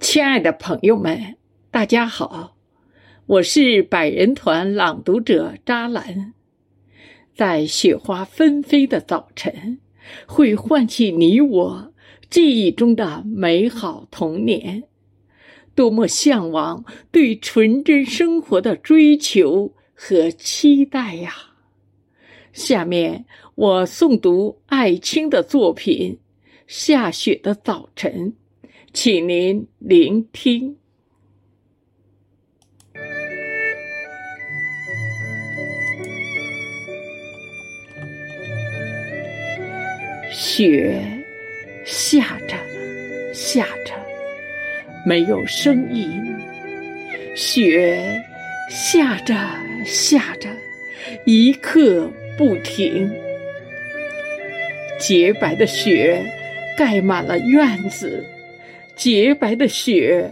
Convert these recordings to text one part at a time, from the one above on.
亲爱的朋友们，大家好，我是百人团朗读者扎兰。在雪花纷飞的早晨，会唤起你我记忆中的美好童年。多么向往对纯真生活的追求和期待呀！下面我诵读艾青的作品《下雪的早晨》，请您聆听。雪下着，下着，没有声音。雪下着，下着，一刻不停。洁白的雪盖满了院子，洁白的雪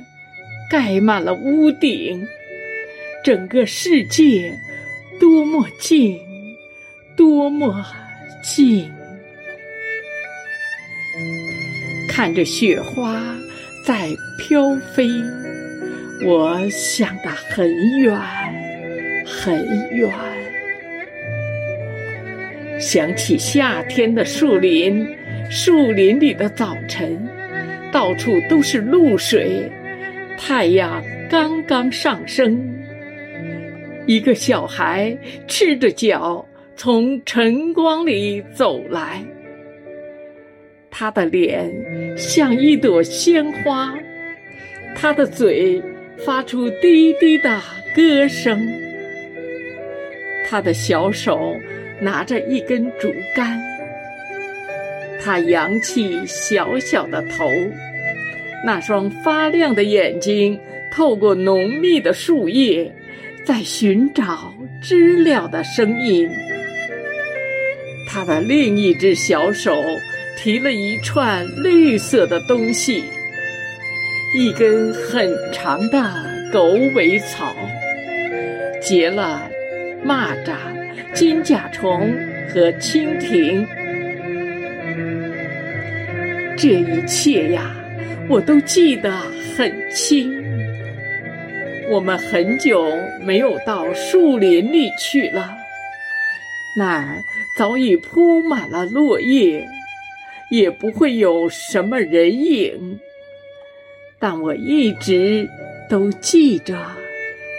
盖满了屋顶。整个世界多么静，多么静。看着雪花在飘飞，我想得很远很远。想起夏天的树林，树林里的早晨，到处都是露水，太阳刚刚上升。一个小孩赤着脚从晨光里走来。他的脸像一朵鲜花，他的嘴发出滴滴的歌声，他的小手拿着一根竹竿，他扬起小小的头，那双发亮的眼睛透过浓密的树叶，在寻找知了的声音。他的另一只小手。提了一串绿色的东西，一根很长的狗尾草，结了蚂蚱、金甲虫和蜻蜓。这一切呀，我都记得很清。我们很久没有到树林里去了，那儿早已铺满了落叶。也不会有什么人影，但我一直都记着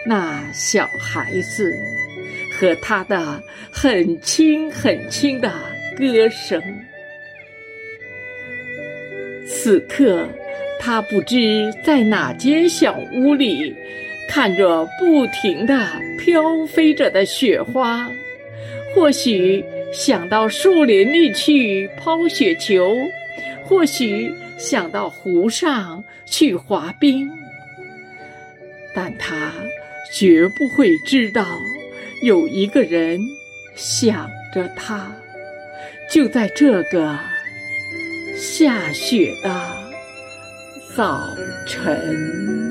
那小孩子和他的很轻很轻的歌声。此刻，他不知在哪间小屋里，看着不停的飘飞着的雪花，或许。想到树林里去抛雪球，或许想到湖上去滑冰，但他绝不会知道，有一个人想着他，就在这个下雪的早晨。